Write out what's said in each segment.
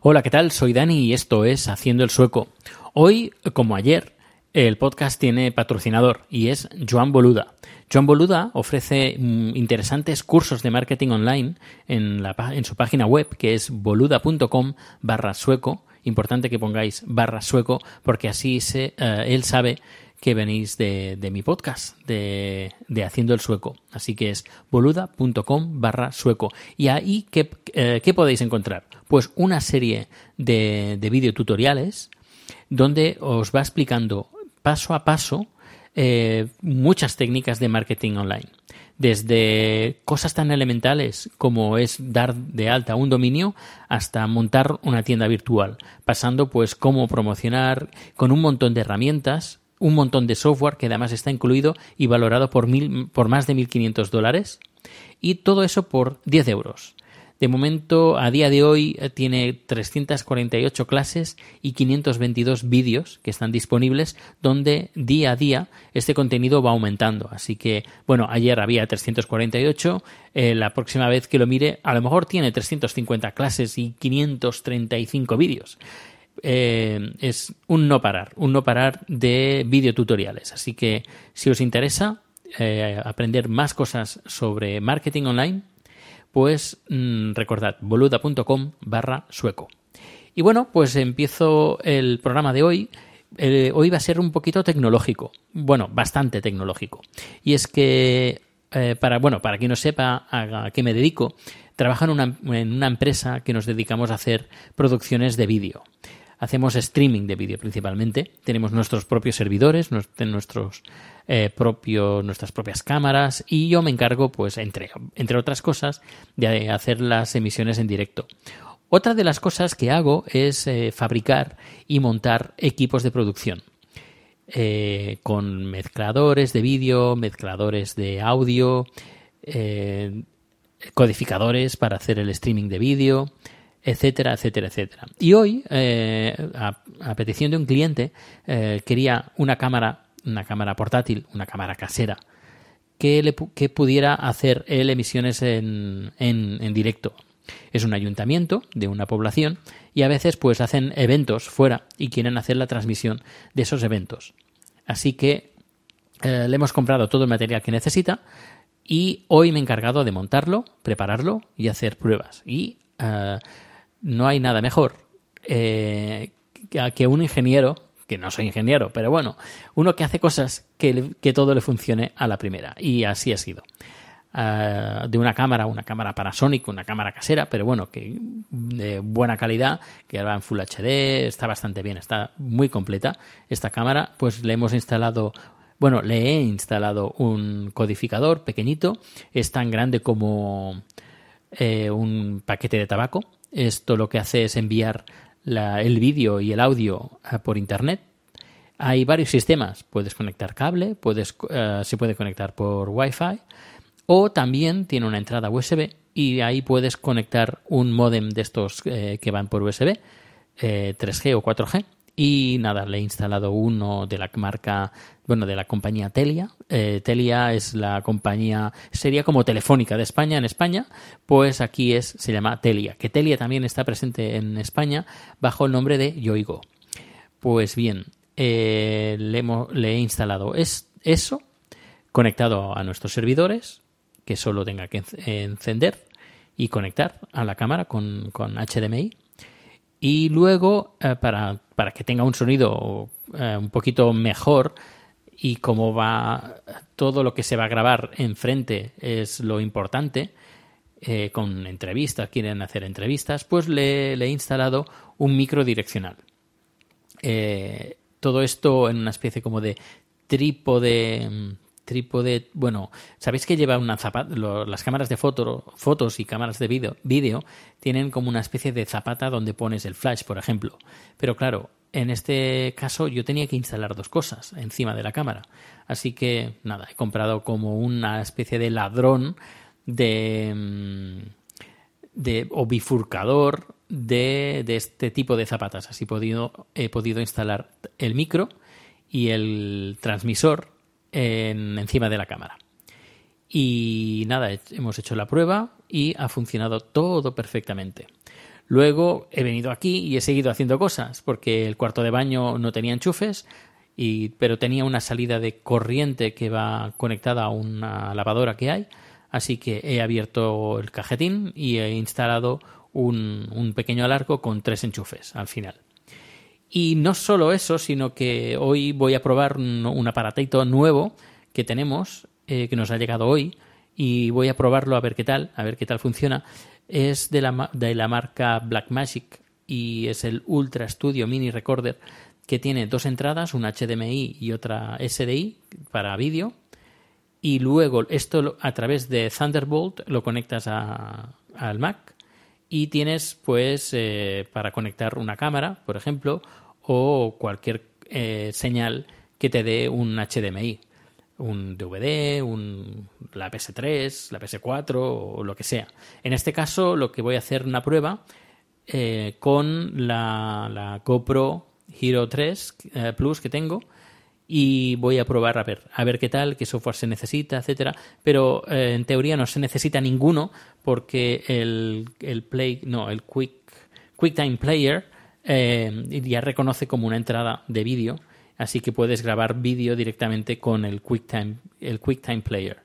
Hola, ¿qué tal? Soy Dani y esto es Haciendo el Sueco. Hoy, como ayer, el podcast tiene patrocinador y es Joan Boluda. Joan Boluda ofrece mm, interesantes cursos de marketing online en, la en su página web que es boluda.com barra sueco. Importante que pongáis barra sueco porque así se, eh, él sabe que venís de, de mi podcast, de, de Haciendo el Sueco. Así que es boluda.com barra sueco. Y ahí, ¿qué, eh, ¿qué podéis encontrar? Pues una serie de, de videotutoriales donde os va explicando paso a paso eh, muchas técnicas de marketing online. Desde cosas tan elementales como es dar de alta un dominio hasta montar una tienda virtual, pasando pues cómo promocionar con un montón de herramientas, un montón de software que además está incluido y valorado por, mil, por más de 1.500 dólares y todo eso por 10 euros. De momento, a día de hoy, eh, tiene 348 clases y 522 vídeos que están disponibles, donde día a día este contenido va aumentando. Así que, bueno, ayer había 348, eh, la próxima vez que lo mire, a lo mejor tiene 350 clases y 535 vídeos. Eh, es un no parar, un no parar de videotutoriales. Así que, si os interesa eh, aprender más cosas sobre marketing online, pues mm, recordad boluda.com barra sueco. Y bueno, pues empiezo el programa de hoy. Eh, hoy va a ser un poquito tecnológico, bueno, bastante tecnológico. Y es que, para, bueno, para quien no sepa a, a qué me dedico, trabajo en una, en una empresa que nos dedicamos a hacer producciones de vídeo. Hacemos streaming de vídeo principalmente. Tenemos nuestros propios servidores, nuestros eh, propios, nuestras propias cámaras y yo me encargo, pues, entre, entre otras cosas, de hacer las emisiones en directo. Otra de las cosas que hago es eh, fabricar y montar equipos de producción. Eh, con mezcladores de vídeo, mezcladores de audio, codificadores para hacer el streaming de vídeo, etcétera, etcétera, etcétera. Y hoy, eh, a, petición de un cliente, eh, quería una cámara, una cámara portátil, una cámara casera, que, le, que pudiera hacer él emisiones en, en, en directo. Es un ayuntamiento de una población y a veces pues hacen eventos fuera y quieren hacer la transmisión de esos eventos. Así que eh, le hemos comprado todo el material que necesita y hoy me he encargado de montarlo, prepararlo y hacer pruebas. Y no hay nada mejor eh, que- un ingeniero, que no soy ingeniero, pero bueno, uno que hace cosas que, que todo le funcione a la primera. Y así ha sido. Ah, de una cámara, una cámara Panasonic, una cámara casera, pero bueno, que de buena calidad, que va en Full HD, está bastante bien, está muy completa esta cámara, pues le hemos instalado bueno, le he instalado un codificador pequeñito, es tan grande como eh, un paquete de tabaco. Esto lo que hace es enviar el vídeo y el audio eh, por internet. Hay varios sistemas. Puedes conectar cable, puedes, eh, se puede conectar por Wi-Fi o también tiene una entrada USB y ahí puedes conectar un modem de estos que van por USB, eh, 3G o 4G, y nada, le he instalado uno de la marca, bueno, de la compañía Telia. Eh, Telia es la compañía, sería como Telefónica de España en España, pues aquí es, se llama Telia, que Telia también está presente en España bajo el nombre de Yoigo. Pues bien, eh, le, hemo- le he instalado es, eso conectado a nuestros servidores, que solo tenga que enc- encender y conectar a la cámara con, con HDMI. Y luego, eh, para, para que tenga un sonido eh, un poquito mejor y como va todo lo que se va a grabar enfrente es lo importante, eh, con entrevistas, quieren hacer entrevistas, pues le, le he instalado un micro direccional. Todo esto en una especie como de trípode mm, trípode bueno sabéis que lleva una zapata las cámaras de foto, fotos y cámaras de vídeo vídeo tienen como una especie de zapata donde pones el flash por ejemplo pero claro en este caso yo tenía que instalar dos cosas encima de la cámara así que nada he comprado como una especie de ladrón de mm, de, o bifurcador de, de este tipo de zapatas. Así he podido instalar el micro y el transmisor en- encima de la cámara. Y nada, he- hemos hecho la prueba y ha funcionado todo perfectamente. Luego he venido aquí y he seguido haciendo cosas, porque el cuarto de baño no tenía enchufes, pero tenía una salida de corriente que va conectada a una lavadora que hay. Así que he abierto el cajetín y he instalado un, un pequeño alarco con tres enchufes al final. Y no solo eso, sino que hoy voy a probar un, un aparatito nuevo que tenemos, eh, que nos ha llegado hoy, y voy a probarlo a ver qué tal, a ver qué tal funciona. Es de la, de la marca Blackmagic y es el Ultra Studio Mini Recorder que tiene dos entradas, una HDMI y otra SDI para vídeo. Y luego esto a través de Thunderbolt lo conectas a- al Mac y tienes pues eh, para conectar una cámara, por ejemplo, o cualquier eh, señal que te dé un HDMI, un DVD, un, la PS3, la PS4 o lo que sea. En este caso lo que voy a hacer una prueba eh, con la, la GoPro Hero 3 eh, Plus que tengo y voy a probar a ver a ver qué tal, qué software se necesita, etcétera. Pero eh, en teoría no se necesita ninguno porque el, el Play, no, el Quick QuickTime Player eh, ya reconoce como una entrada de vídeo, así que puedes grabar vídeo directamente con el QuickTime el QuickTime Player.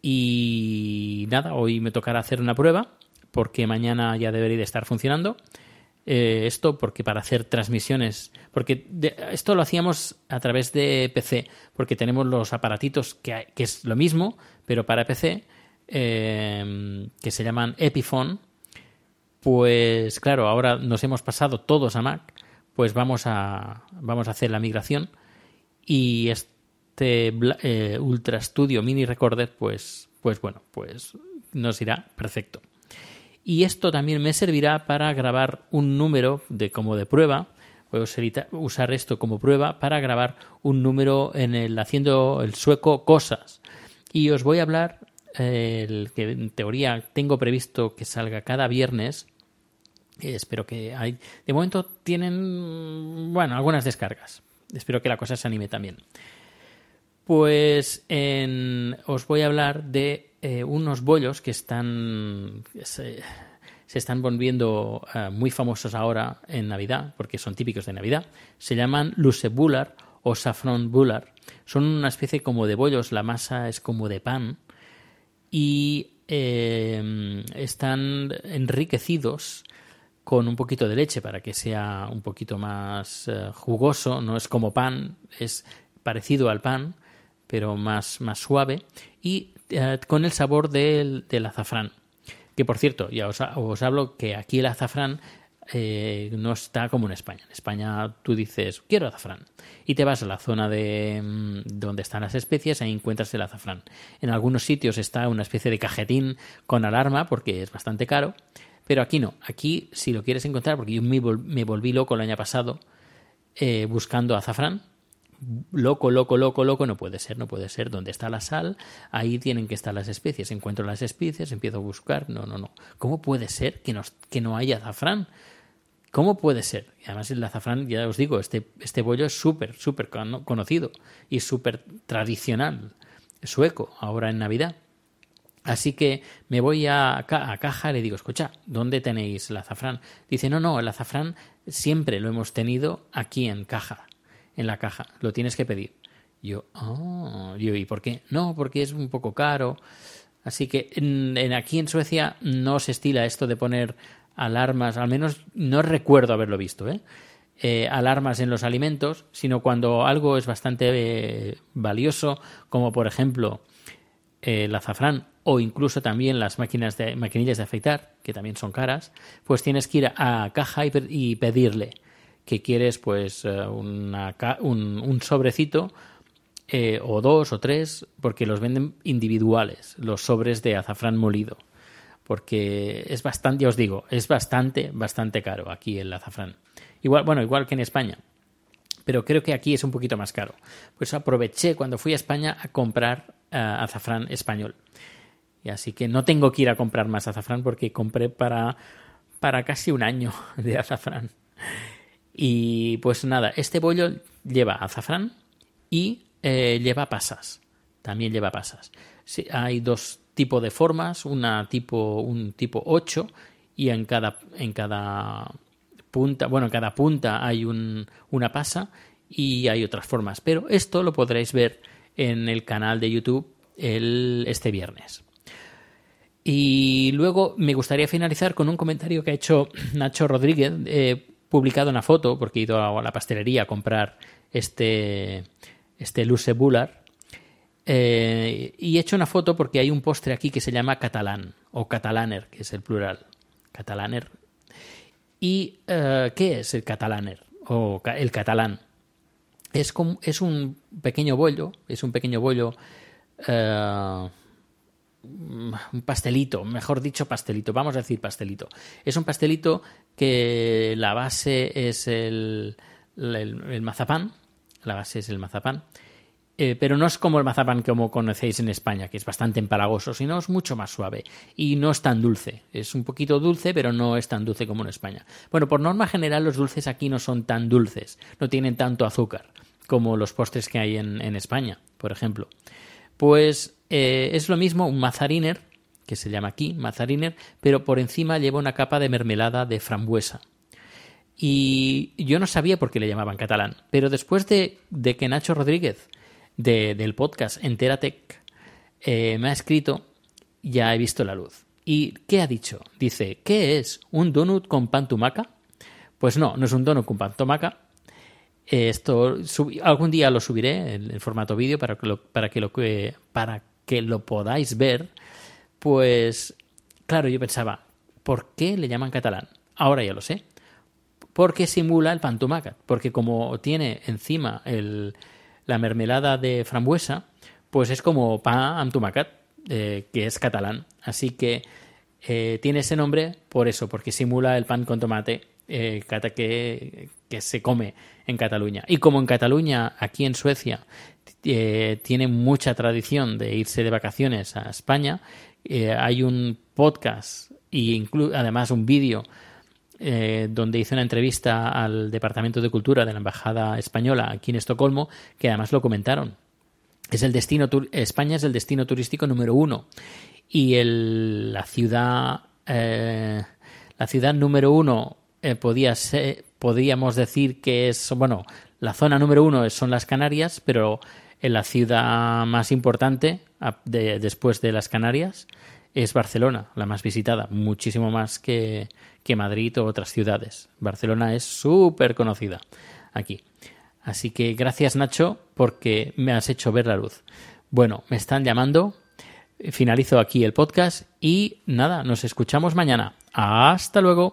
Y nada, hoy me tocará hacer una prueba porque mañana ya debería de estar funcionando. Eh, esto porque para hacer transmisiones, porque esto lo hacíamos a través de PC, porque tenemos los aparatitos que, que es lo mismo, pero para PC, eh, que se llaman Epiphone. Pues claro, ahora nos hemos pasado todos a Mac, pues vamos a, vamos a hacer la migración y este eh, Ultra Studio Mini Recorder, pues, pues bueno, pues nos irá perfecto. Y esto también me servirá para grabar un número de como de prueba. A usar- esto como prueba para grabar un número en el haciendo el sueco cosas. Y os voy a hablar el que en teoría tengo previsto que salga cada viernes. Eh, espero que hay. De momento tienen bueno algunas descargas. Espero que la cosa se anime también. Pues en- os voy a hablar de eh, unos bollos que están se, están volviendo eh, muy famosos ahora en Navidad, porque son típicos de Navidad. Se llaman lusebular o saffron bular. Son una especie como de bollos, la masa es como de pan y eh, están enriquecidos con un poquito de leche para que sea un poquito más jugoso, no es como pan, es parecido al pan, pero más, más suave, y eh, con el sabor del, del azafrán. Que por cierto, ya os, os hablo que aquí el azafrán eh, no está como en España. En España tú dices, quiero azafrán. Y te vas a la zona de mm, donde están las especies, ahí encuentras el azafrán. En algunos sitios está una especie de cajetín con alarma porque es bastante caro. Pero aquí no. Aquí, si lo quieres encontrar, porque yo me, me volví loco el año pasado eh, buscando azafrán. Loco, loco, loco, loco, no puede ser, no puede ser. Donde está la sal, ahí tienen que estar las especies. Encuentro las especies, empiezo a buscar. No, no, no. ¿Cómo puede ser que, que no haya azafrán? ¿Cómo puede ser? Y además el azafrán, ya os digo, este, este bollo es súper, súper conocido y súper tradicional sueco ahora en Navidad. Así que me voy a, a, caja y le digo, escucha, ¿dónde tenéis el azafrán? Dice, no, no, el azafrán siempre lo hemos tenido aquí en caja, en la caja, lo tienes que pedir. Yo, oh, yo, ¿y por qué? No, porque es un poco caro. Así que en, aquí en Suecia no se estila esto de poner alarmas, al menos no recuerdo haberlo visto, ¿eh? Eh, alarmas en los alimentos, sino cuando algo es bastante eh, valioso, como por ejemplo el azafrán o incluso también las máquinas de maquinillas de afeitar, que también son caras, pues tienes que ir a caja y, pedirle que quieres pues un, un sobrecito eh, o dos o tres, porque los venden individuales, los sobres de azafrán molido. Porque es bastante, ya os digo, es bastante, bastante caro aquí el azafrán. Igual, bueno, igual que en España. Pero creo que aquí es un poquito más caro. Pues aproveché cuando fui a España a comprar eh, azafrán español. Y así que no tengo que ir a comprar más azafrán porque compré para, para casi un año de azafrán. Y pues nada, este bollo lleva azafrán y eh, lleva pasas. También lleva pasas. hay dos tipos de formas, una tipo, un tipo 8 y en cada, en cada punta, bueno, en cada punta hay un, una pasa y hay otras formas. Pero esto lo podréis ver en el canal de YouTube el, este viernes. Y luego me gustaría finalizar con un comentario que ha hecho Nacho Rodríguez, eh, publicado una foto, porque he ido a la pastelería a comprar este, este Luce Bular. Eh, y he hecho una foto porque hay un postre aquí que se llama catalán o catalaner, que es el plural. Catalaner. ¿Y eh, qué es el catalaner o el catalán? Es, como, es un pequeño bollo, es un pequeño bollo, eh, un pastelito, mejor dicho pastelito, vamos a decir pastelito. Es un pastelito que la base es el, el mazapán, la base es el mazapán. Eh, pero no es como el mazapán como conocéis en España, que es bastante empalagoso, sino es mucho más suave y no es tan dulce. Es un poquito dulce, pero no es tan dulce como en España. Bueno, por norma general los dulces aquí no son tan dulces, no tienen tanto azúcar como los postres que hay en, España, por ejemplo. Pues eh, es lo mismo un mazariner, que se llama aquí mazariner, pero por encima lleva una capa de mermelada de frambuesa. Y yo no sabía por qué le llamaban catalán, pero después de, que Nacho Rodríguez del podcast Enteratec eh, me ha escrito, ya he visto la luz. ¿Y qué ha dicho? Dice, ¿qué es? ¿Un donut con pan tumaca? Pues no, no es un donut con pan tumaca. Esto algún día lo subiré en, formato vídeo para que lo, para que lo para que lo podáis ver. Pues claro, yo pensaba, ¿por qué le llaman catalán? Ahora ya lo sé porque simula el pan porque como tiene encima el, la mermelada de frambuesa, pues es como pan tumacat, eh, que es catalán. Así que eh, tiene ese nombre por eso, porque simula el pan con tomate eh, que, se come en Cataluña. Y como en Cataluña, aquí en Suecia, tiene mucha tradición de irse de vacaciones a España, hay un podcast y además un vídeo eh, donde hice una entrevista al Departamento de Cultura de la Embajada Española aquí en Estocolmo, que además lo comentaron. Es el destino España es el destino turístico número uno y el, la ciudad eh, la ciudad número uno eh, podríamos decir que es bueno la zona número uno son las Canarias, pero en la ciudad más importante después de las Canarias es Barcelona, la más visitada, muchísimo más que, que Madrid o otras ciudades. Barcelona es súper conocida aquí. Así que gracias Nacho porque me has hecho ver la luz. Bueno, me están llamando, finalizo aquí el podcast y nada, nos escuchamos mañana. Hasta luego.